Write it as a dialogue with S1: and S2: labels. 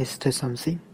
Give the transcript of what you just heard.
S1: Is to something?